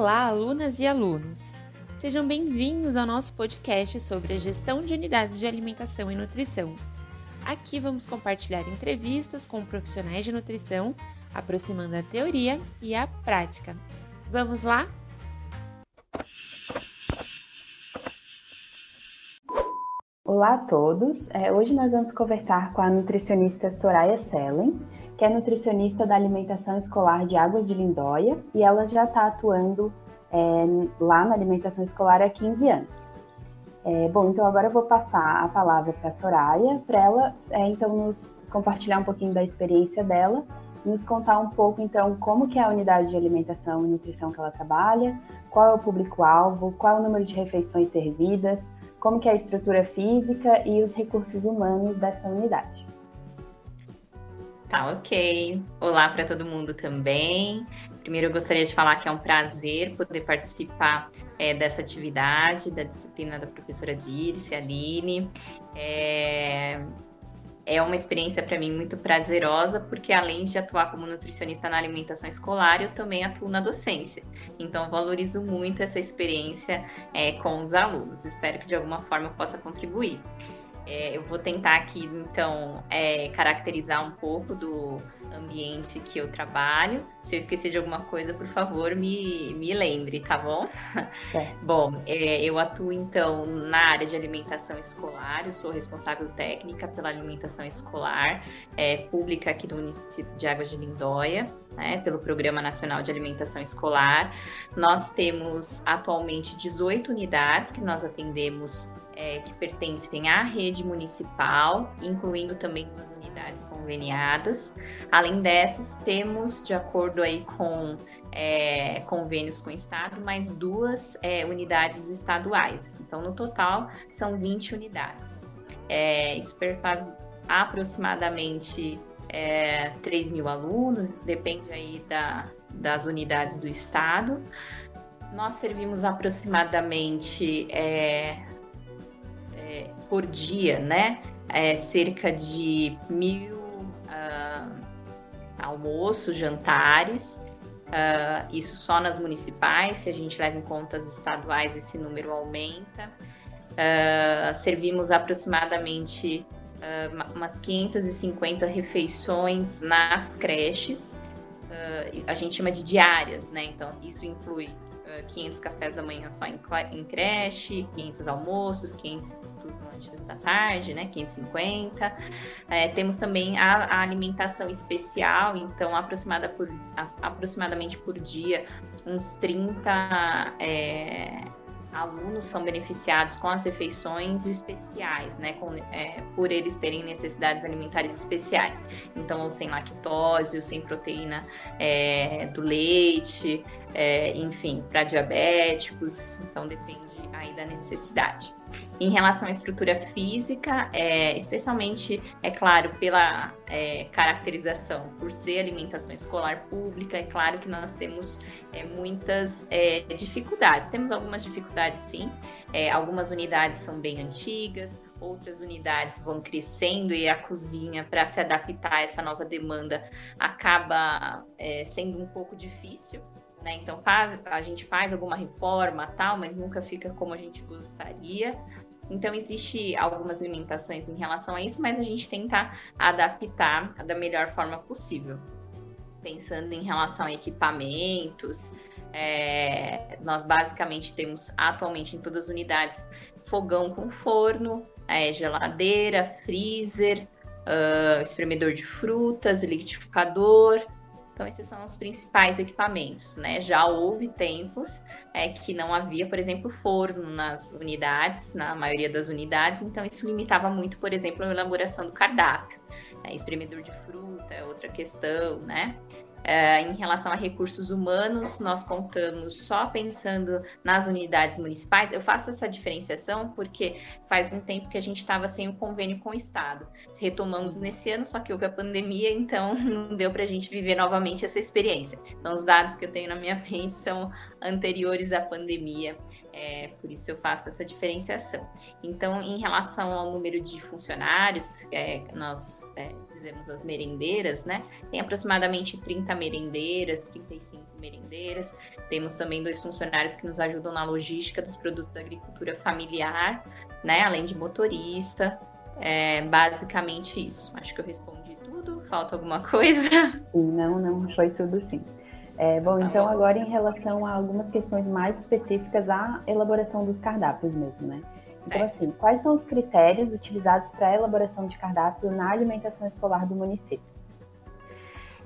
Olá, alunas e alunos! Sejam bem-vindos ao nosso podcast sobre a gestão de unidades de alimentação e nutrição. Aqui vamos compartilhar entrevistas com profissionais de nutrição, aproximando a teoria e a prática. Vamos lá? Olá a todos! É, hoje nós vamos conversar com a nutricionista Soraya Sellen que é nutricionista da alimentação escolar de Águas de Lindóia e ela já está atuando é, lá na alimentação escolar há 15 anos. É, bom, então agora eu vou passar a palavra para a Soraya, para ela é, então nos compartilhar um pouquinho da experiência dela nos contar um pouco então como que é a unidade de alimentação e nutrição que ela trabalha, qual é o público-alvo, qual é o número de refeições servidas, como que é a estrutura física e os recursos humanos dessa unidade. Tá, ok. Olá para todo mundo também. Primeiro, eu gostaria de falar que é um prazer poder participar é, dessa atividade, da disciplina da professora Dirce, Aline. É, é uma experiência para mim muito prazerosa, porque além de atuar como nutricionista na alimentação escolar, eu também atuo na docência. Então, valorizo muito essa experiência é, com os alunos. Espero que de alguma forma eu possa contribuir. É, eu vou tentar aqui, então, é, caracterizar um pouco do ambiente que eu trabalho. Se eu esquecer de alguma coisa, por favor, me, me lembre, tá bom? É. bom, eu atuo, então, na área de alimentação escolar. Eu sou responsável técnica pela alimentação escolar é, pública aqui do município de Águas de Lindóia. Né, pelo Programa Nacional de Alimentação Escolar. Nós temos atualmente 18 unidades que nós atendemos é, que pertencem à rede municipal, incluindo também duas unidades conveniadas. Além dessas, temos, de acordo aí com é, convênios com o Estado, mais duas é, unidades estaduais. Então, no total, são 20 unidades. É, isso faz aproximadamente é, 3 mil alunos, depende aí da, das unidades do Estado. Nós servimos aproximadamente é, por dia, né? É, cerca de mil uh, almoços, jantares. Uh, isso só nas municipais, se a gente leva em conta as estaduais, esse número aumenta. Uh, servimos aproximadamente uh, umas 550 refeições nas creches. a gente chama de diárias, né? Então, isso inclui 500 cafés da manhã só em, em creche, 500 almoços, 500 lanches da tarde, né? 550. É, temos também a, a, alimentação especial, então aproximada por, aproximadamente por dia, uns 30 é, alunos são beneficiados com as refeições especiais, né? Com, é, por eles terem necessidades alimentares especiais. Então, sem lactose, sem proteína é, do leite, é, enfim, para diabéticos. Então, depende aí da necessidade. Em relação à estrutura física, é, especialmente, é claro, pela é, caracterização, por ser alimentação escolar pública, é claro que nós temos é, muitas é, dificuldades. Temos algumas dificuldades, sim. É, algumas unidades são bem antigas, outras unidades vão crescendo e a cozinha, para se adaptar a essa nova demanda, acaba é, sendo um pouco difícil. Né? Então faz, a gente faz alguma reforma tal, mas nunca fica como a gente gostaria. Então existe algumas limitações em relação a isso, mas a gente tenta adaptar da melhor forma possível. Pensando em relação a equipamentos, é, nós basicamente temos atualmente em todas as unidades fogão com forno, é, geladeira, freezer, uh, espremedor de frutas, liquidificador, então, esses são os principais equipamentos, né? Já houve tempos é, que não havia, por exemplo, forno nas unidades, na maioria das unidades, então isso limitava muito, por exemplo, a elaboração do cardápio. É, espremedor de fruta é outra questão, né? É, em relação a recursos humanos, nós contamos só pensando nas unidades municipais. Eu faço essa diferenciação porque faz um tempo que a gente estava sem o um convênio com o Estado. Retomamos nesse ano, só que houve a pandemia, então não deu para a gente viver novamente essa experiência. Então, os dados que eu tenho na minha frente são anteriores à pandemia. É, por isso eu faço essa diferenciação. Então, em relação ao número de funcionários, é, nós é, dizemos as merendeiras, né? Tem aproximadamente 30 merendeiras, 35 merendeiras. Temos também dois funcionários que nos ajudam na logística dos produtos da agricultura familiar, né? Além de motorista. É basicamente isso. Acho que eu respondi tudo. Falta alguma coisa? Não, não, foi tudo sim. É, bom, tá então agora em relação a algumas questões mais específicas à elaboração dos cardápios mesmo, né? Então, assim, quais são os critérios utilizados para a elaboração de cardápio na alimentação escolar do município?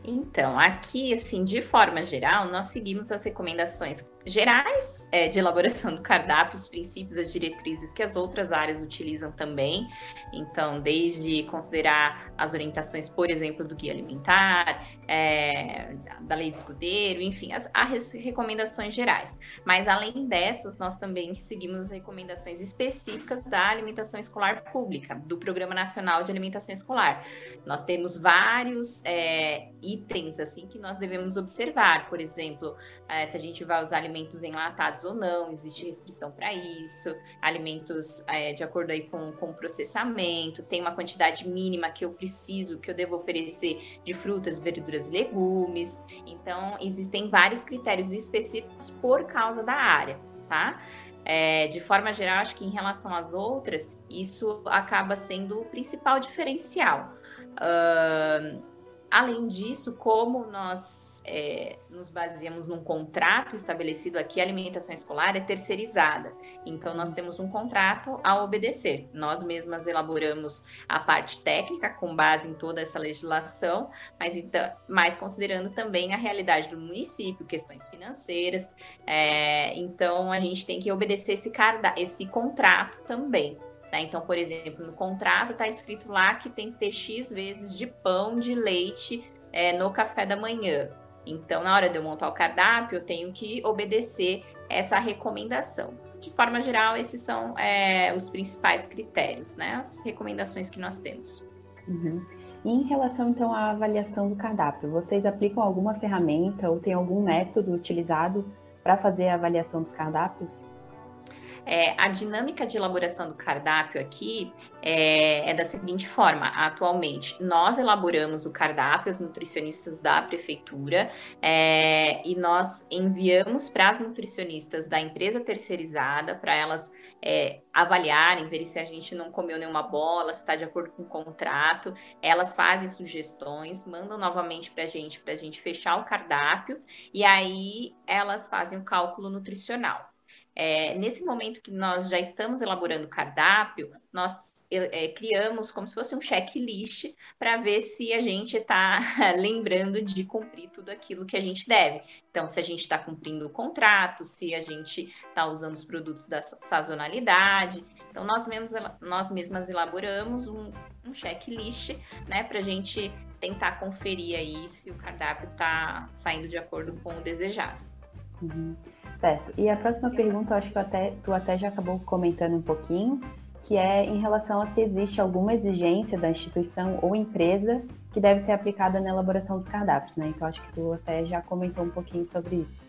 Então, aqui, assim, de forma geral, nós seguimos as recomendações gerais é, de elaboração do cardápio, os princípios, as diretrizes que as outras áreas utilizam também. Então, desde considerar as orientações, por exemplo, do guia alimentar, é, da lei de escudeiro, enfim, as, as recomendações gerais. Mas, além dessas, nós também seguimos as recomendações específicas da alimentação escolar pública, do Programa Nacional de Alimentação Escolar. Nós temos vários é, itens, assim, que nós devemos observar. Por exemplo, é, se a gente vai usar alimentos enlatados ou não, existe restrição para isso, alimentos é, de acordo aí com, com o processamento, tem uma quantidade mínima que eu preciso, que eu devo oferecer de frutas, verduras legumes. Então, existem vários critérios específicos por causa da área, tá? É, de forma geral, acho que em relação às outras, isso acaba sendo o principal diferencial. Uh, além disso, como nós é, nos baseamos num contrato estabelecido aqui, a alimentação escolar é terceirizada. Então, nós temos um contrato a obedecer. Nós mesmas elaboramos a parte técnica com base em toda essa legislação, mas, então, mas considerando também a realidade do município, questões financeiras. É, então, a gente tem que obedecer esse, esse contrato também. Tá? Então, por exemplo, no contrato está escrito lá que tem que ter X vezes de pão, de leite é, no café da manhã. Então, na hora de eu montar o cardápio, eu tenho que obedecer essa recomendação. De forma geral, esses são é, os principais critérios, né? As recomendações que nós temos. Uhum. E em relação, então, à avaliação do cardápio, vocês aplicam alguma ferramenta ou tem algum método utilizado para fazer a avaliação dos cardápios? É, a dinâmica de elaboração do cardápio aqui é, é, da seguinte forma: atualmente, nós elaboramos o cardápio, os nutricionistas da prefeitura, é, e nós enviamos para as nutricionistas da empresa terceirizada para elas é, avaliarem, verem se a gente não comeu nenhuma bola, se está de acordo com o contrato. Elas fazem sugestões, mandam novamente para a gente, para a gente fechar o cardápio, e aí elas fazem o cálculo nutricional. É, nesse momento que nós já estamos elaborando o cardápio, nós é, criamos como se fosse um checklist para ver se a gente está lembrando de cumprir tudo aquilo que a gente deve. Então, se a gente está cumprindo o contrato, se a gente está usando os produtos da sazonalidade. Então, nós, mesmos, nós mesmas elaboramos um, um checklist né, para a gente tentar conferir aí se o cardápio está saindo de acordo com o desejado. Uhum. Certo. E a próxima pergunta, eu acho que até, tu até já acabou comentando um pouquinho, que é em relação a se existe alguma exigência da instituição ou empresa que deve ser aplicada na elaboração dos cardápios, né? Então acho que tu até já comentou um pouquinho sobre isso.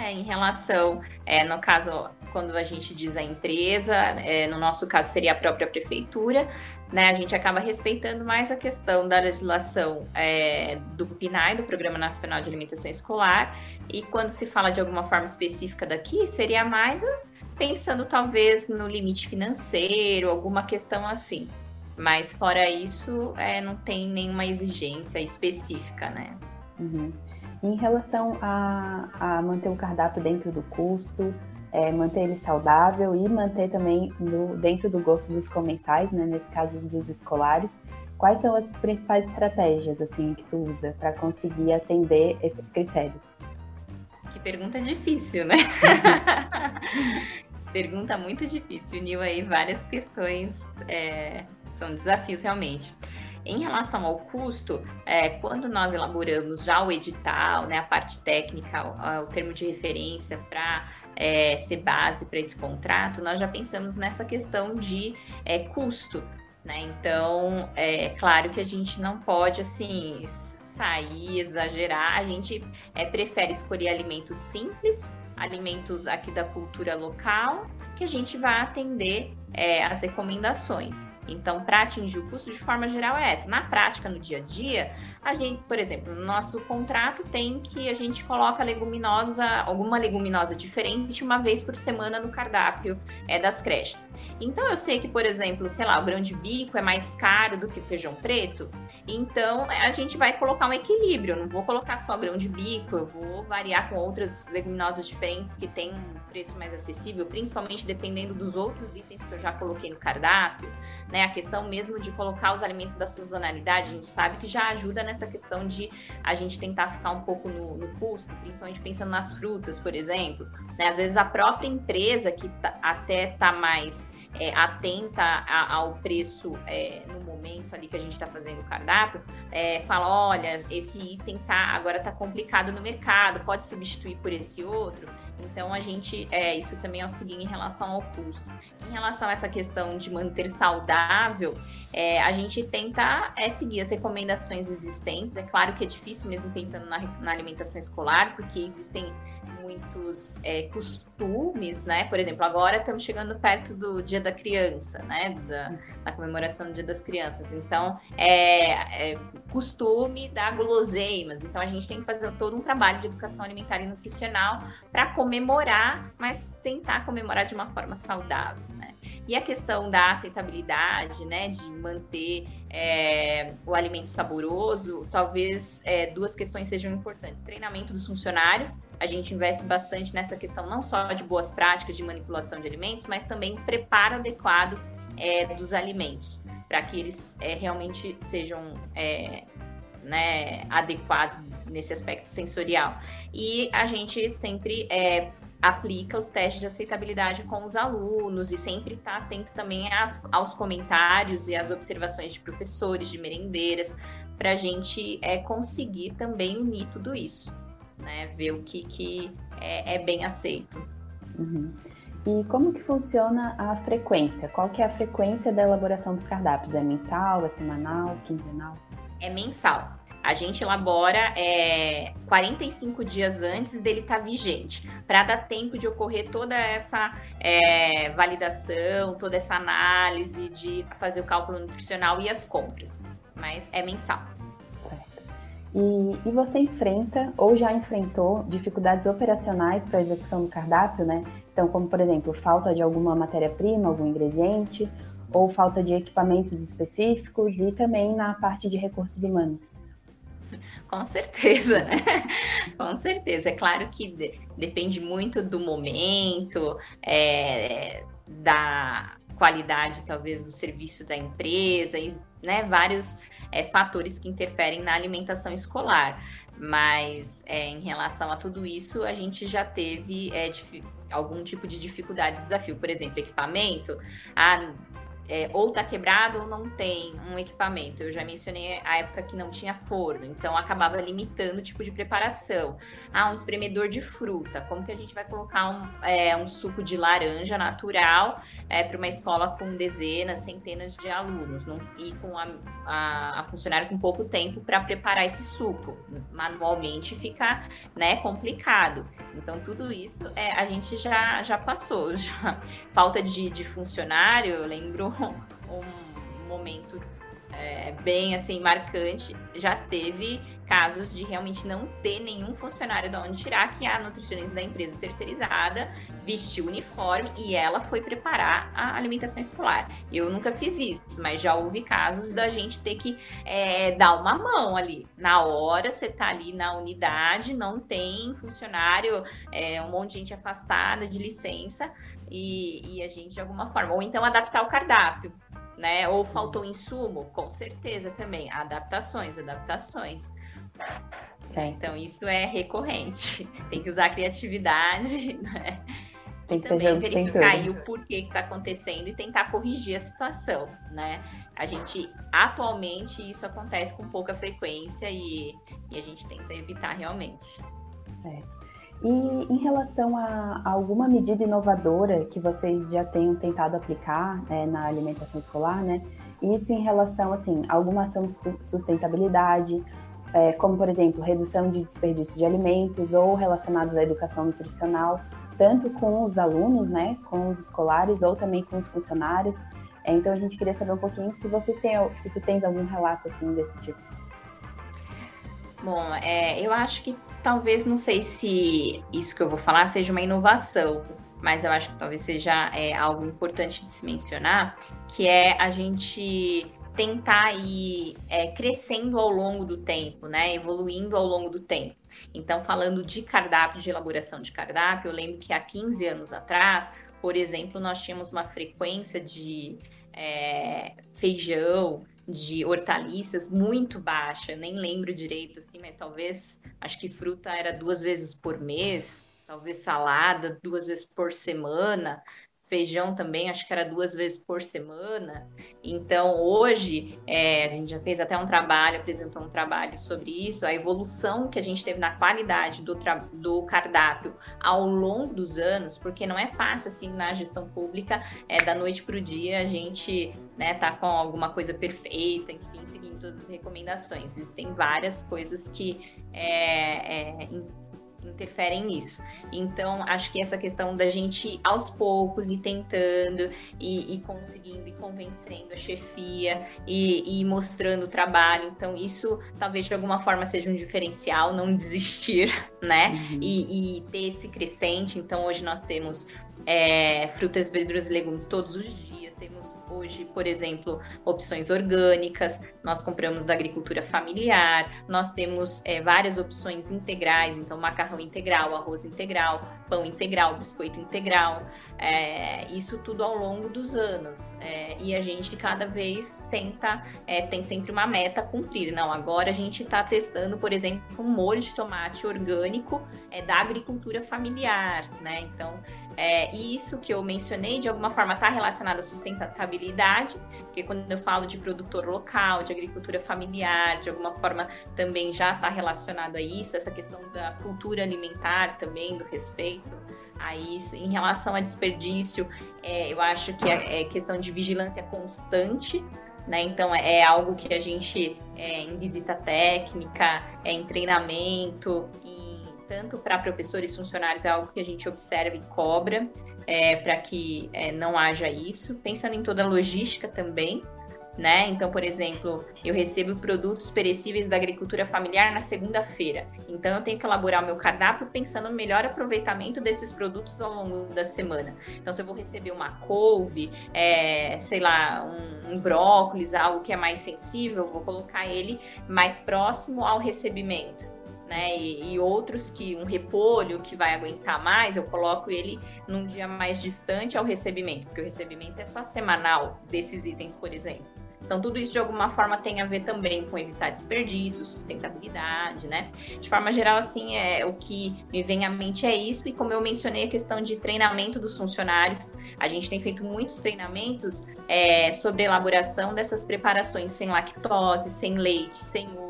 É, em relação, é, no caso, quando a gente diz a empresa, é, no nosso caso seria a própria prefeitura, né? A gente acaba respeitando mais a questão da legislação é, do PNAE, do Programa Nacional de Alimentação Escolar, e quando se fala de alguma forma específica daqui, seria mais pensando talvez no limite financeiro, alguma questão assim. Mas fora isso, é, não tem nenhuma exigência específica, né? Uhum. Em relação a, a manter o cardápio dentro do custo, é, manter ele saudável e manter também no, dentro do gosto dos comensais, né, nesse caso dos escolares, quais são as principais estratégias assim que tu usa para conseguir atender esses critérios? Que pergunta difícil, né? pergunta muito difícil, uniu aí várias questões, é, são desafios realmente. Em relação ao custo, é, quando nós elaboramos já o edital, né, a parte técnica, o, o termo de referência para é, ser base para esse contrato, nós já pensamos nessa questão de é, custo. Né? Então, é claro que a gente não pode assim sair, exagerar, a gente é, prefere escolher alimentos simples alimentos aqui da cultura local, que a gente vai atender é, as recomendações. Então, para atingir o custo de forma geral é essa. Na prática, no dia a dia, a gente, por exemplo, no nosso contrato tem que a gente coloca leguminosa, alguma leguminosa diferente uma vez por semana no cardápio é, das creches. Então, eu sei que, por exemplo, sei lá, o grão de bico é mais caro do que feijão preto. Então, a gente vai colocar um equilíbrio. Eu não vou colocar só grão de bico, eu vou variar com outras leguminosas diferentes que têm um preço mais acessível, principalmente dependendo dos outros itens que eu já coloquei no cardápio, né? A questão mesmo de colocar os alimentos da sazonalidade, a gente sabe que já ajuda nessa questão de a gente tentar ficar um pouco no, no custo, principalmente pensando nas frutas, por exemplo. Né? Às vezes a própria empresa que tá, até está mais é, atenta a, ao preço é, no momento ali que a gente está fazendo o cardápio, é, fala, olha, esse item tá, agora está complicado no mercado, pode substituir por esse outro. Então a gente, é, isso também auxilia em relação ao custo. Em relação a essa questão de manter saudável, é, a gente tenta é, seguir as recomendações existentes. É claro que é difícil mesmo pensando na, na alimentação escolar, porque existem muitos é, costumes, né? Por exemplo, agora estamos chegando perto do Dia da Criança, né? Da, da comemoração do Dia das Crianças. Então, é, é, costume dar guloseimas. Então, a gente tem que fazer todo um trabalho de educação alimentar e nutricional para comemorar, mas tentar comemorar de uma forma saudável. E a questão da aceitabilidade, né, de manter é, o alimento saboroso, talvez é, duas questões sejam importantes. Treinamento dos funcionários, a gente investe bastante nessa questão não só de boas práticas de manipulação de alimentos, mas também preparo adequado é, dos alimentos, para que eles é, realmente sejam é, né, adequados nesse aspecto sensorial. E a gente sempre é, aplica os testes de aceitabilidade com os alunos e sempre está atento também às, aos comentários e às observações de professores, de merendeiras, para a gente é, conseguir também unir tudo isso, né? Ver o que, que é, é bem aceito. Uhum. E como que funciona a frequência? Qual que é a frequência da elaboração dos cardápios? É mensal, é semanal, quinzenal? É mensal. A gente elabora é, 45 dias antes dele estar tá vigente, para dar tempo de ocorrer toda essa é, validação, toda essa análise, de fazer o cálculo nutricional e as compras. Mas é mensal. E, e, você enfrenta ou já enfrentou dificuldades operacionais para a execução do cardápio, né? Então, como por exemplo, falta de alguma matéria-prima, algum ingrediente, ou falta de equipamentos específicos e também na parte de recursos humanos. Com certeza, né? Com certeza. É claro que de, depende muito do momento, é, da qualidade, talvez, do serviço da empresa, né? Vários é, fatores que interferem na alimentação escolar. Mas é, em relação a tudo isso, a gente já teve é, algum tipo de dificuldade, desafio. Por exemplo, equipamento. Ah, é, ou tá quebrado ou não tem um equipamento. Eu já mencionei a época que não tinha forno, então acabava limitando o tipo de preparação. Ah, um espremedor de fruta. Como que a gente vai colocar um, é, um suco de laranja natural é, para uma escola com dezenas, centenas de alunos não, e com a, a, a funcionária com pouco tempo para preparar esse suco? Manualmente fica né, complicado. Então, tudo isso é, a gente já, já passou. Já. Falta de, de funcionário, eu lembro um momento é, bem assim marcante. Já teve casos de realmente não ter nenhum funcionário de onde tirar, que a nutricionista da empresa terceirizada vestiu o uniforme e ela foi preparar a alimentação escolar. Eu nunca fiz isso, mas já houve casos da gente ter que é, dar uma mão ali. Na hora, você tá ali na unidade, não tem funcionário, é, um monte de gente afastada de licença e, e a gente de alguma forma, ou então adaptar o cardápio né? Ou faltou insumo? Com certeza também. Adaptações, adaptações. Certo. Então, isso é recorrente. Tem que usar a criatividade, né? Tem que e também verificar aí o porquê que está acontecendo e tentar corrigir a situação, né? A gente, atualmente, isso acontece com pouca frequência e, e a gente tenta evitar realmente. É. E em relação a, a, alguma medida inovadora que vocês já tenham tentado aplicar é, na alimentação escolar, né? Isso em relação, assim, a alguma ação de sustentabilidade é, como, por exemplo, redução de desperdício de alimentos ou relacionados à educação nutricional, tanto com os alunos, né, com os escolares ou também com os funcionários. É, então, a gente queria saber um pouquinho se vocês têm, se tu tens algum relato assim desse tipo. Bom, é, eu acho que talvez, não sei se isso que eu vou falar seja uma inovação, mas eu acho que talvez seja é, algo importante de se mencionar, que é a gente tentar ir é, crescendo ao longo do tempo, né? Evoluindo ao longo do tempo. Então, falando de cardápio, de elaboração de cardápio, eu lembro que há 15 anos atrás, por exemplo, nós tínhamos uma frequência de é, feijão, de hortaliças muito baixa, nem lembro direito assim, mas talvez acho que fruta era duas vezes por mês, talvez salada duas vezes por semana, feijão também, acho que era duas vezes por semana. Então, hoje, é, a gente já fez até um trabalho, apresentou um trabalho sobre isso, a evolução que a gente teve na qualidade do, do cardápio ao longo dos anos, porque não é fácil, assim, na gestão pública, é, da noite para o dia, a gente né, tá com alguma coisa perfeita, enfim, seguindo todas as recomendações. Existem várias coisas que é, é interferem nisso. Então, acho que essa questão da gente aos poucos ir tentando e, e conseguindo e convencendo a chefia e, e, mostrando o trabalho. Então, isso talvez de alguma forma seja um diferencial, não desistir, né? Uhum. E, e, ter esse crescente. Então, hoje nós temos é, frutas, verduras e legumes todos os dias. Temos hoje, por exemplo, opções orgânicas, nós compramos da agricultura familiar, nós temos é, várias opções integrais, então macarrão integral, arroz integral, pão integral, biscoito integral, é, isso tudo ao longo dos anos. É, e a gente cada vez tenta, é, tem sempre uma meta a cumprir. Não, agora a gente está testando, por exemplo, um molho de tomate orgânico é, da agricultura familiar, né? Então, é, isso que eu mencionei, de alguma forma, está relacionado à sustentabilidade, porque quando eu falo de produtor local, de agricultura familiar, de alguma forma também já está relacionado a isso, essa questão da cultura alimentar também, do respeito a isso. Em relação a desperdício, é, eu acho que é, é questão de vigilância constante, né? Então é, é algo que a gente é, em visita técnica, é em treinamento e tanto para professores e funcionários, é algo que a gente observa e cobra é, para que é, não haja isso. Pensando em toda a logística também, né? Então, por exemplo, eu recebo produtos perecíveis da agricultura familiar na segunda-feira. Então, eu tenho que elaborar o meu cardápio pensando no melhor aproveitamento desses produtos ao longo da semana. Então, se eu vou receber uma couve, é, sei lá, um, um brócolis, algo que é mais sensível, vou colocar ele mais próximo ao recebimento né? E, e, outros que um repolho que vai aguentar mais, eu coloco ele num dia mais distante ao recebimento, porque o recebimento é só semanal desses itens, por exemplo. Então, tudo isso de alguma forma tem a ver também com evitar desperdício, sustentabilidade, né? De forma geral, assim, é o que me vem à mente é isso. E como eu mencionei a questão de treinamento dos funcionários, a gente tem feito muitos treinamentos é, sobre elaboração dessas preparações sem lactose, sem leite, sem ovo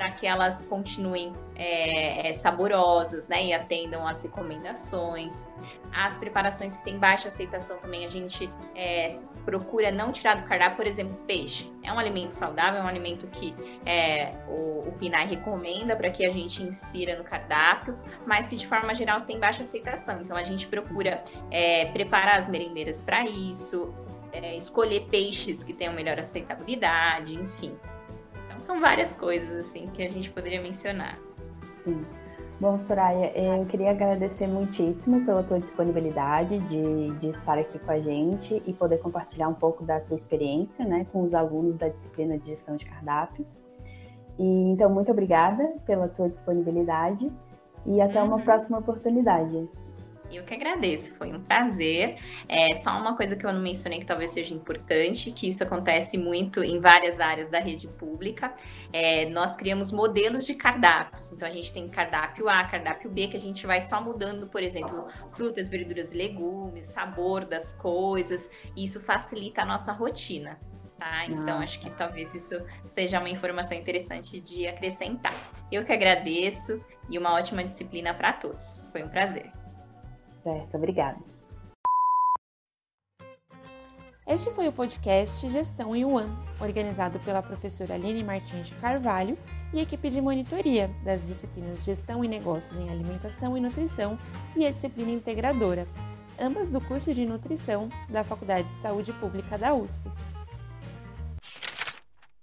para que elas continuem é, é, saborosas, né? E atendam às recomendações. As preparações que têm baixa aceitação também a gente é, procura não tirar do cardápio, por exemplo, peixe. É um alimento saudável, é um alimento que é, o, o recomenda para que a gente insira no cardápio, mas que de forma geral tem baixa aceitação. Então a gente procura é, preparar as merendeiras para isso, é, escolher peixes que tenham melhor aceitabilidade, enfim são várias coisas assim que a gente poderia mencionar. Sim. Bom, Soraya, eu queria agradecer muitíssimo pela tua disponibilidade de, de estar aqui com a gente e poder compartilhar um pouco da tua experiência né, com os alunos da disciplina de gestão de cardápios. E, então, muito obrigada pela tua disponibilidade e até uma uhum. próxima oportunidade. Eu que agradeço, foi um prazer. É só uma coisa que eu não mencionei que talvez seja importante, que isso acontece muito em várias áreas da rede pública. É, nós criamos modelos de cardápios. Então a gente tem cardápio A, cardápio B, que a gente vai só mudando, por exemplo, frutas, verduras e legumes, sabor das coisas. E isso facilita a nossa rotina. Tá? Então, ah. acho que talvez isso seja uma informação interessante de acrescentar. Eu que agradeço e uma ótima disciplina para todos. Foi um prazer. Certo, obrigada. Este foi o podcast Gestão em One, organizado pela professora Aline Martins de Carvalho e equipe de monitoria das disciplinas Gestão e Negócios em Alimentação e Nutrição e a disciplina integradora, ambas do curso de nutrição da Faculdade de Saúde Pública da USP.